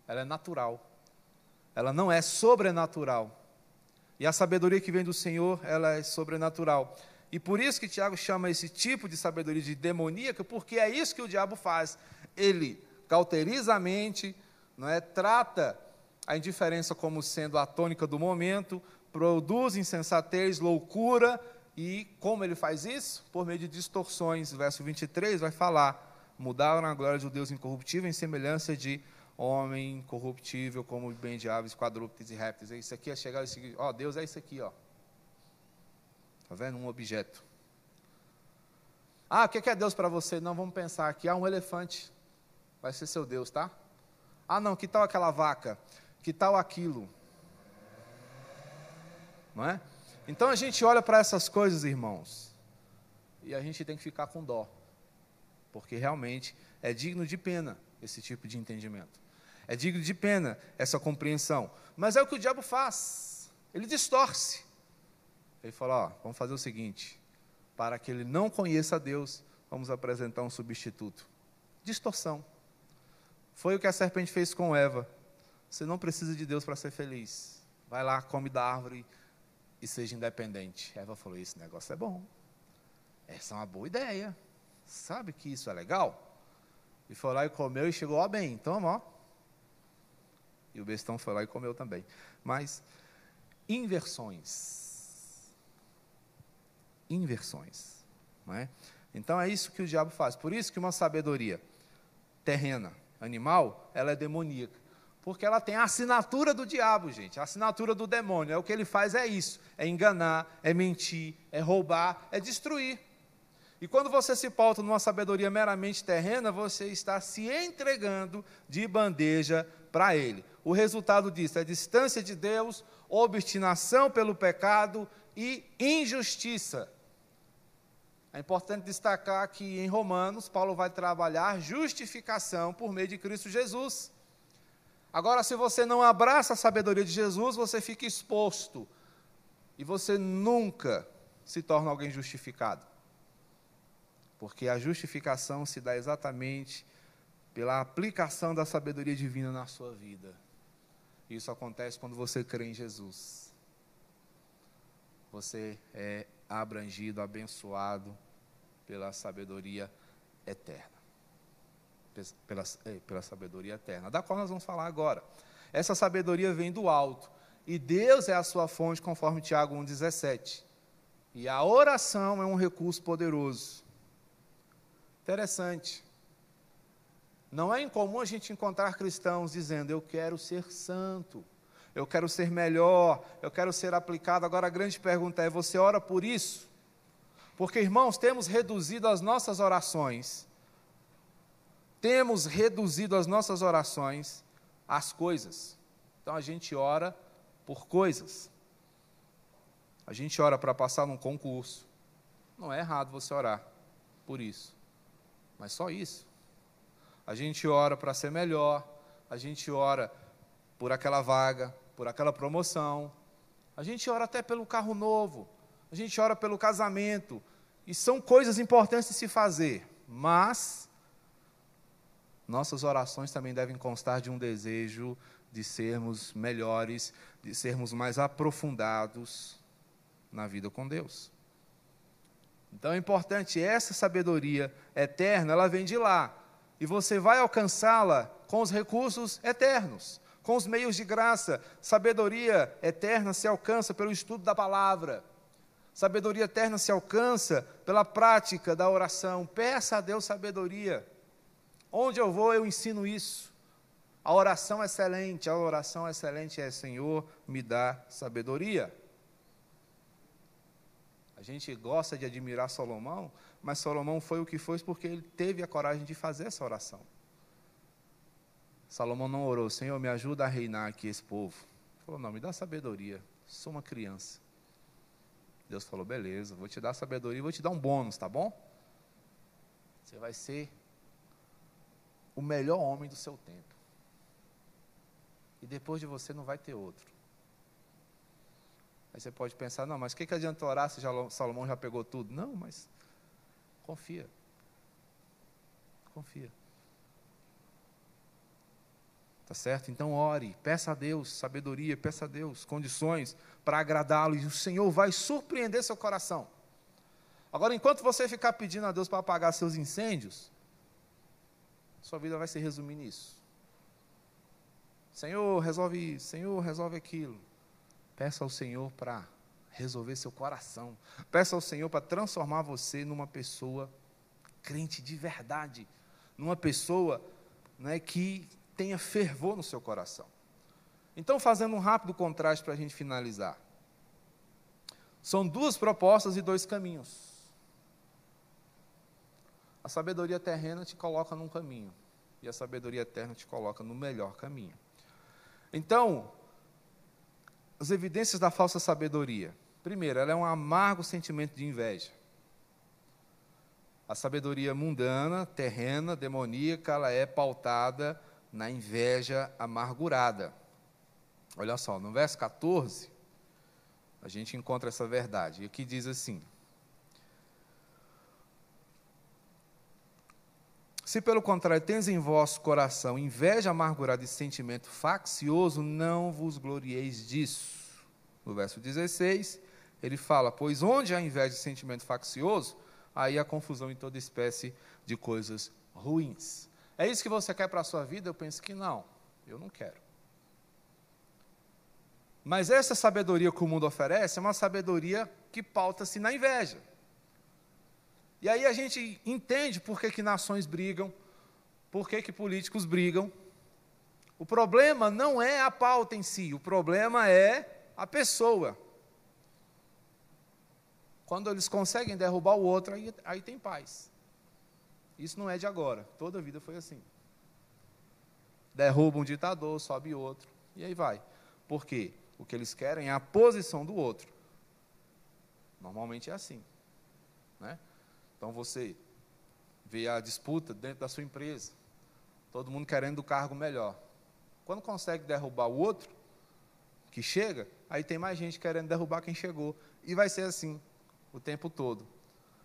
ela é natural, ela não é sobrenatural. E a sabedoria que vem do Senhor, ela é sobrenatural. E por isso que Tiago chama esse tipo de sabedoria de demoníaca, porque é isso que o diabo faz. Ele cauteriza a mente, não é? trata a indiferença como sendo a tônica do momento, produz insensatez, loucura, e como ele faz isso? Por meio de distorções. Verso 23 vai falar: mudaram a glória de Deus incorruptível em semelhança de homem corruptível, como bem de aves, quadrúpedes e répteis. É isso aqui é chegar e seguir, ó, Deus é isso aqui, ó. Está vendo? Um objeto. Ah, o que é Deus para você? Não, vamos pensar aqui. Ah, um elefante vai ser seu Deus, tá? Ah, não, que tal aquela vaca? Que tal aquilo? Não é? Então a gente olha para essas coisas, irmãos, e a gente tem que ficar com dó, porque realmente é digno de pena esse tipo de entendimento. É digno de pena essa compreensão. Mas é o que o diabo faz. Ele distorce. Ele fala: ó, vamos fazer o seguinte: para que ele não conheça Deus, vamos apresentar um substituto. Distorção. Foi o que a serpente fez com Eva. Você não precisa de Deus para ser feliz. Vai lá, come da árvore e seja independente. Eva falou: Esse negócio é bom. Essa é uma boa ideia. Sabe que isso é legal? E foi lá e comeu e chegou, ó, bem, então, ó. E o bestão foi lá e comeu também. Mas, inversões. Inversões. Não é? Então é isso que o diabo faz. Por isso que uma sabedoria terrena, animal, ela é demoníaca. Porque ela tem a assinatura do diabo, gente, a assinatura do demônio. É o que ele faz é isso: é enganar, é mentir, é roubar, é destruir. E quando você se pauta numa sabedoria meramente terrena, você está se entregando de bandeja para Ele. O resultado disso é distância de Deus, obstinação pelo pecado e injustiça. É importante destacar que em Romanos, Paulo vai trabalhar justificação por meio de Cristo Jesus. Agora, se você não abraça a sabedoria de Jesus, você fica exposto e você nunca se torna alguém justificado. Porque a justificação se dá exatamente pela aplicação da sabedoria divina na sua vida. Isso acontece quando você crê em Jesus. Você é abrangido, abençoado pela sabedoria eterna. Pela, é, pela sabedoria eterna, da qual nós vamos falar agora. Essa sabedoria vem do alto, e Deus é a sua fonte, conforme Tiago 1,17. E a oração é um recurso poderoso. Interessante. Não é incomum a gente encontrar cristãos dizendo: Eu quero ser santo, eu quero ser melhor, eu quero ser aplicado. Agora a grande pergunta é: Você ora por isso? Porque, irmãos, temos reduzido as nossas orações, temos reduzido as nossas orações às coisas. Então a gente ora por coisas. A gente ora para passar num concurso. Não é errado você orar por isso, mas só isso a gente ora para ser melhor, a gente ora por aquela vaga, por aquela promoção, a gente ora até pelo carro novo, a gente ora pelo casamento, e são coisas importantes de se fazer, mas nossas orações também devem constar de um desejo de sermos melhores, de sermos mais aprofundados na vida com Deus. Então é importante, essa sabedoria eterna, ela vem de lá, e você vai alcançá-la com os recursos eternos, com os meios de graça. Sabedoria eterna se alcança pelo estudo da palavra. Sabedoria eterna se alcança pela prática da oração. Peça a Deus sabedoria. Onde eu vou, eu ensino isso. A oração excelente, a oração excelente é: Senhor, me dá sabedoria. A gente gosta de admirar Salomão, mas Salomão foi o que foi porque ele teve a coragem de fazer essa oração. Salomão não orou, Senhor, me ajuda a reinar aqui esse povo. Ele falou, não, me dá sabedoria, sou uma criança. Deus falou, beleza, vou te dar sabedoria e vou te dar um bônus, tá bom? Você vai ser o melhor homem do seu tempo. E depois de você não vai ter outro. Aí você pode pensar, não, mas o que, que adianta orar se Salomão já pegou tudo? Não, mas Confia. Confia. Tá certo? Então ore, peça a Deus sabedoria, peça a Deus condições para agradá-lo e o Senhor vai surpreender seu coração. Agora, enquanto você ficar pedindo a Deus para apagar seus incêndios, sua vida vai se resumir nisso. Senhor, resolve isso, Senhor, resolve aquilo. Peça ao Senhor para resolver seu coração. Peça ao Senhor para transformar você numa pessoa crente de verdade, numa pessoa né, que tenha fervor no seu coração. Então, fazendo um rápido contraste para a gente finalizar. São duas propostas e dois caminhos. A sabedoria terrena te coloca num caminho, e a sabedoria eterna te coloca no melhor caminho. Então, as evidências da falsa sabedoria. Primeiro, ela é um amargo sentimento de inveja. A sabedoria mundana, terrena, demoníaca, ela é pautada na inveja amargurada. Olha só, no verso 14, a gente encontra essa verdade. E aqui diz assim: Se pelo contrário tens em vosso coração inveja amargurada e sentimento faccioso, não vos glorieis disso. No verso 16, ele fala: Pois onde há inveja e sentimento faccioso, aí há confusão em toda espécie de coisas ruins. É isso que você quer para a sua vida? Eu penso que não. Eu não quero. Mas essa sabedoria que o mundo oferece é uma sabedoria que pauta-se na inveja. E aí a gente entende por que, que nações brigam, por que, que políticos brigam. O problema não é a pauta em si, o problema é a pessoa. Quando eles conseguem derrubar o outro, aí, aí tem paz. Isso não é de agora, toda a vida foi assim. Derruba um ditador, sobe outro, e aí vai. Por quê? O que eles querem é a posição do outro. Normalmente é assim. Né? Então você vê a disputa dentro da sua empresa, todo mundo querendo o cargo melhor. Quando consegue derrubar o outro, que chega, aí tem mais gente querendo derrubar quem chegou. E vai ser assim o tempo todo.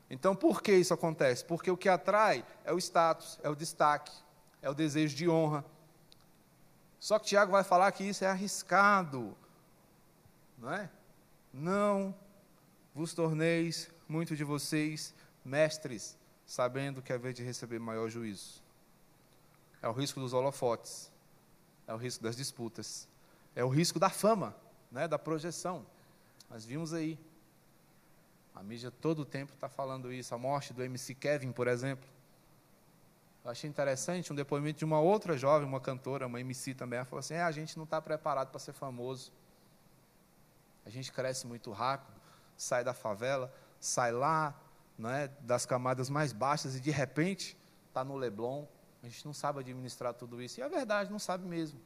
Então, por que isso acontece? Porque o que atrai é o status, é o destaque, é o desejo de honra. Só que Tiago vai falar que isso é arriscado, não é? Não vos torneis, muito de vocês, mestres, sabendo que vez de receber maior juízo. É o risco dos holofotes, é o risco das disputas, é o risco da fama, né, da projeção. Nós vimos aí a mídia todo o tempo está falando isso. A morte do MC Kevin, por exemplo. Eu achei interessante um depoimento de uma outra jovem, uma cantora, uma MC também. Ela falou assim: é, a gente não está preparado para ser famoso. A gente cresce muito rápido, sai da favela, sai lá é, das camadas mais baixas e de repente está no Leblon. A gente não sabe administrar tudo isso. E é verdade, não sabe mesmo.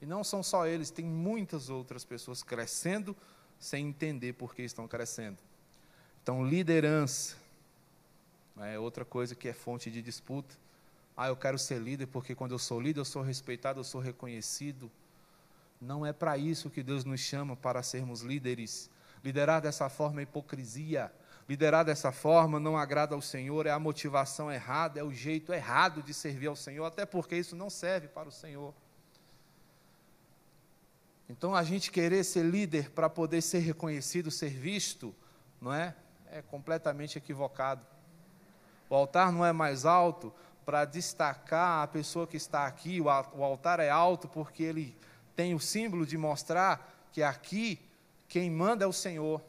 E não são só eles, tem muitas outras pessoas crescendo sem entender por que estão crescendo. Então, liderança é outra coisa que é fonte de disputa. Ah, eu quero ser líder porque quando eu sou líder eu sou respeitado, eu sou reconhecido. Não é para isso que Deus nos chama para sermos líderes. Liderar dessa forma é hipocrisia. Liderar dessa forma não agrada ao Senhor, é a motivação errada, é o jeito errado de servir ao Senhor, até porque isso não serve para o Senhor. Então, a gente querer ser líder para poder ser reconhecido, ser visto, não é? É completamente equivocado. O altar não é mais alto para destacar a pessoa que está aqui, o altar é alto porque ele tem o símbolo de mostrar que aqui quem manda é o Senhor.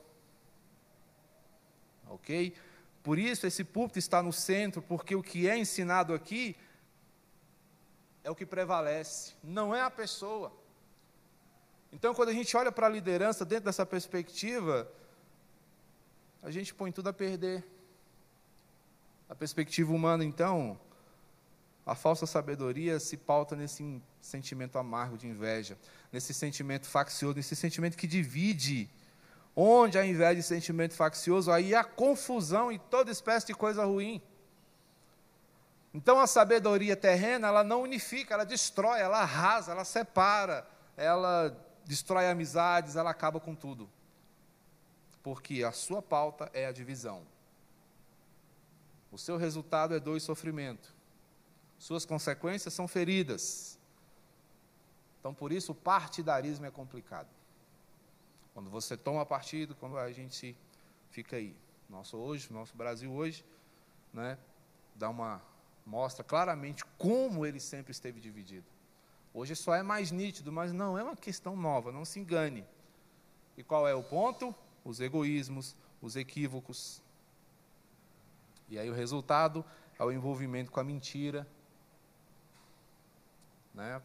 Ok? Por isso esse púlpito está no centro, porque o que é ensinado aqui é o que prevalece, não é a pessoa. Então, quando a gente olha para a liderança dentro dessa perspectiva, a gente põe tudo a perder. A perspectiva humana, então, a falsa sabedoria se pauta nesse sentimento amargo de inveja, nesse sentimento faccioso, nesse sentimento que divide. Onde a inveja e sentimento faccioso, aí a confusão e toda espécie de coisa ruim. Então a sabedoria terrena, ela não unifica, ela destrói, ela arrasa, ela separa, ela destrói amizades, ela acaba com tudo porque a sua pauta é a divisão. O seu resultado é dor e sofrimento. Suas consequências são feridas. Então, por isso, o partidarismo é complicado. Quando você toma partido, quando a gente fica aí. Nosso hoje, nosso Brasil hoje, né, dá uma mostra claramente como ele sempre esteve dividido. Hoje só é mais nítido, mas não é uma questão nova, não se engane. E qual é o ponto? Os egoísmos, os equívocos. E aí o resultado é o envolvimento com a mentira, né?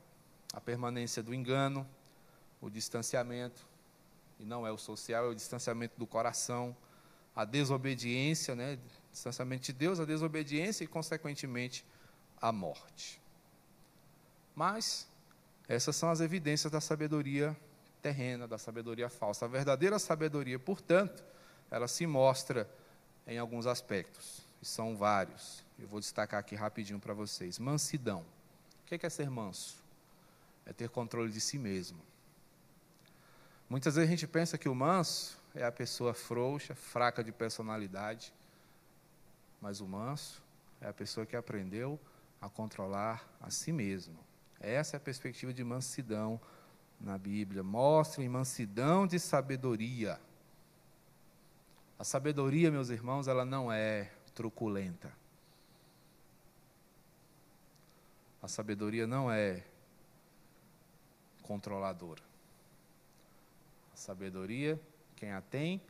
a permanência do engano, o distanciamento, e não é o social, é o distanciamento do coração, a desobediência, né? distanciamento de Deus, a desobediência e, consequentemente, a morte. Mas essas são as evidências da sabedoria terrena, da sabedoria falsa. A verdadeira sabedoria, portanto, ela se mostra em alguns aspectos, e são vários. Eu vou destacar aqui rapidinho para vocês. Mansidão. O que é ser manso? É ter controle de si mesmo. Muitas vezes a gente pensa que o manso é a pessoa frouxa, fraca de personalidade, mas o manso é a pessoa que aprendeu a controlar a si mesmo. Essa é a perspectiva de mansidão na Bíblia mostram mansidão de sabedoria. A sabedoria, meus irmãos, ela não é truculenta. A sabedoria não é controladora. A sabedoria, quem a tem,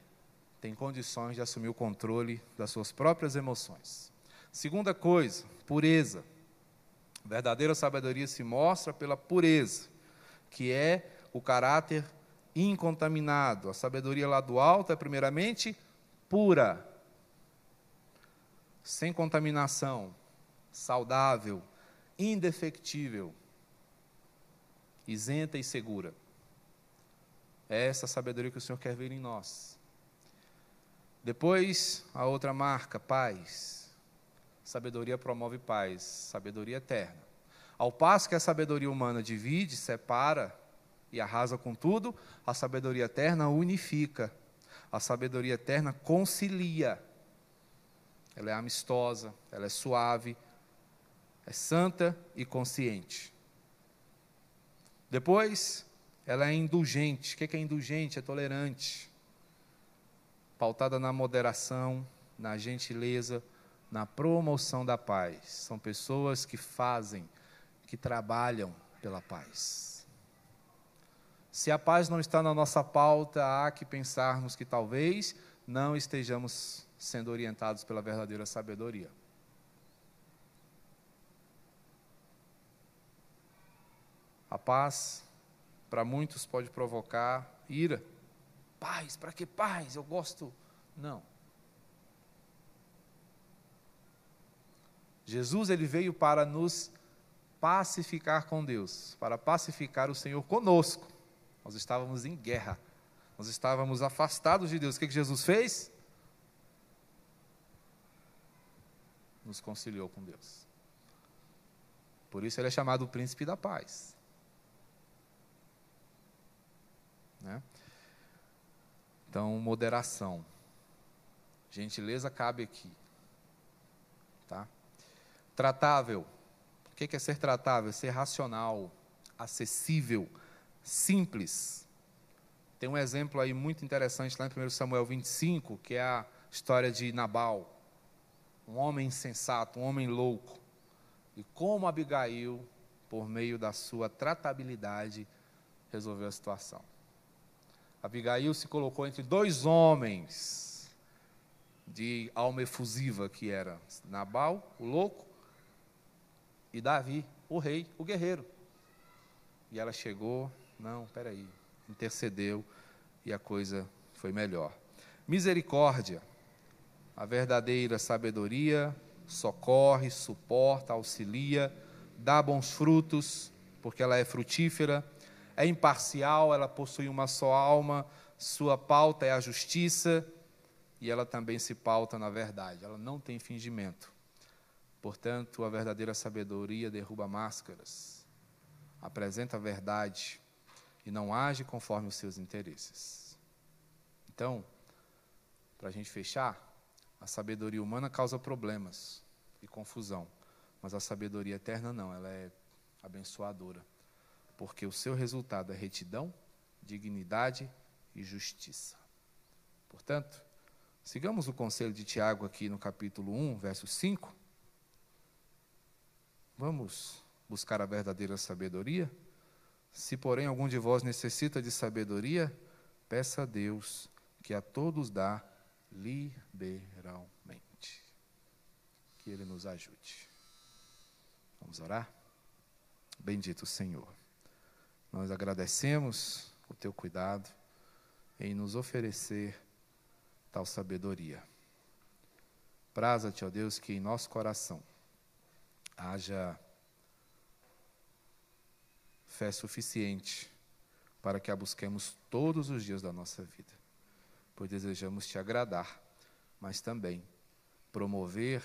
tem condições de assumir o controle das suas próprias emoções. Segunda coisa, pureza. Verdadeira sabedoria se mostra pela pureza que é o caráter incontaminado. A sabedoria lá do alto é, primeiramente, pura, sem contaminação, saudável, indefectível, isenta e segura. É essa sabedoria que o Senhor quer ver em nós. Depois, a outra marca, paz. Sabedoria promove paz, sabedoria eterna. Ao passo que a sabedoria humana divide, separa e arrasa com tudo, a sabedoria eterna unifica. A sabedoria eterna concilia. Ela é amistosa, ela é suave, é santa e consciente. Depois, ela é indulgente. O que é indulgente? É tolerante. Pautada na moderação, na gentileza, na promoção da paz. São pessoas que fazem, que trabalham pela paz. Se a paz não está na nossa pauta, há que pensarmos que talvez não estejamos sendo orientados pela verdadeira sabedoria. A paz para muitos pode provocar ira. Paz, para que paz? Eu gosto. Não. Jesus ele veio para nos pacificar com Deus, para pacificar o Senhor conosco. Nós estávamos em guerra. Nós estávamos afastados de Deus. O que, que Jesus fez? Nos conciliou com Deus. Por isso ele é chamado o príncipe da paz. Né? Então, moderação. Gentileza cabe aqui. Tá? Tratável. O que é ser tratável? Ser racional, acessível, simples. Tem um exemplo aí muito interessante lá em 1 Samuel 25, que é a história de Nabal. Um homem insensato, um homem louco. E como Abigail, por meio da sua tratabilidade, resolveu a situação. Abigail se colocou entre dois homens de alma efusiva, que era Nabal, o louco, e Davi, o rei, o guerreiro. E ela chegou, não, peraí, intercedeu e a coisa foi melhor. Misericórdia, a verdadeira sabedoria, socorre, suporta, auxilia, dá bons frutos, porque ela é frutífera, é imparcial, ela possui uma só alma, sua pauta é a justiça e ela também se pauta na verdade, ela não tem fingimento. Portanto, a verdadeira sabedoria derruba máscaras, apresenta a verdade e não age conforme os seus interesses. Então, para a gente fechar, a sabedoria humana causa problemas e confusão, mas a sabedoria eterna não, ela é abençoadora porque o seu resultado é retidão, dignidade e justiça. Portanto, sigamos o conselho de Tiago aqui no capítulo 1, verso 5. Vamos buscar a verdadeira sabedoria? Se, porém, algum de vós necessita de sabedoria, peça a Deus, que a todos dá liberalmente. Que Ele nos ajude. Vamos orar? Bendito Senhor. Nós agradecemos o teu cuidado em nos oferecer tal sabedoria. Praza-te, ó Deus, que em nosso coração haja fé suficiente para que a busquemos todos os dias da nossa vida, pois desejamos te agradar, mas também promover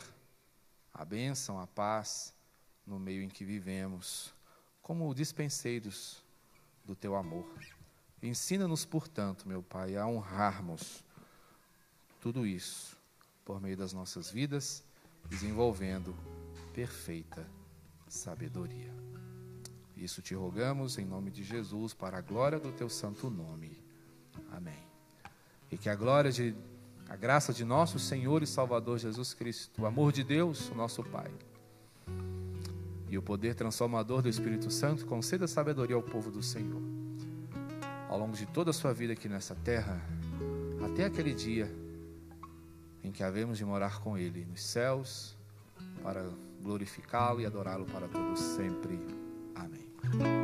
a bênção, a paz no meio em que vivemos, como dispenseiros do teu amor. Ensina-nos, portanto, meu Pai, a honrarmos tudo isso por meio das nossas vidas, desenvolvendo perfeita sabedoria. Isso te rogamos em nome de Jesus, para a glória do teu santo nome. Amém. E que a glória de a graça de nosso Senhor e Salvador Jesus Cristo, o amor de Deus, o nosso Pai, e o poder transformador do Espírito Santo conceda sabedoria ao povo do Senhor. Ao longo de toda a sua vida aqui nessa terra, até aquele dia em que havemos de morar com Ele nos céus, para glorificá-lo e adorá-lo para todos sempre. Amém.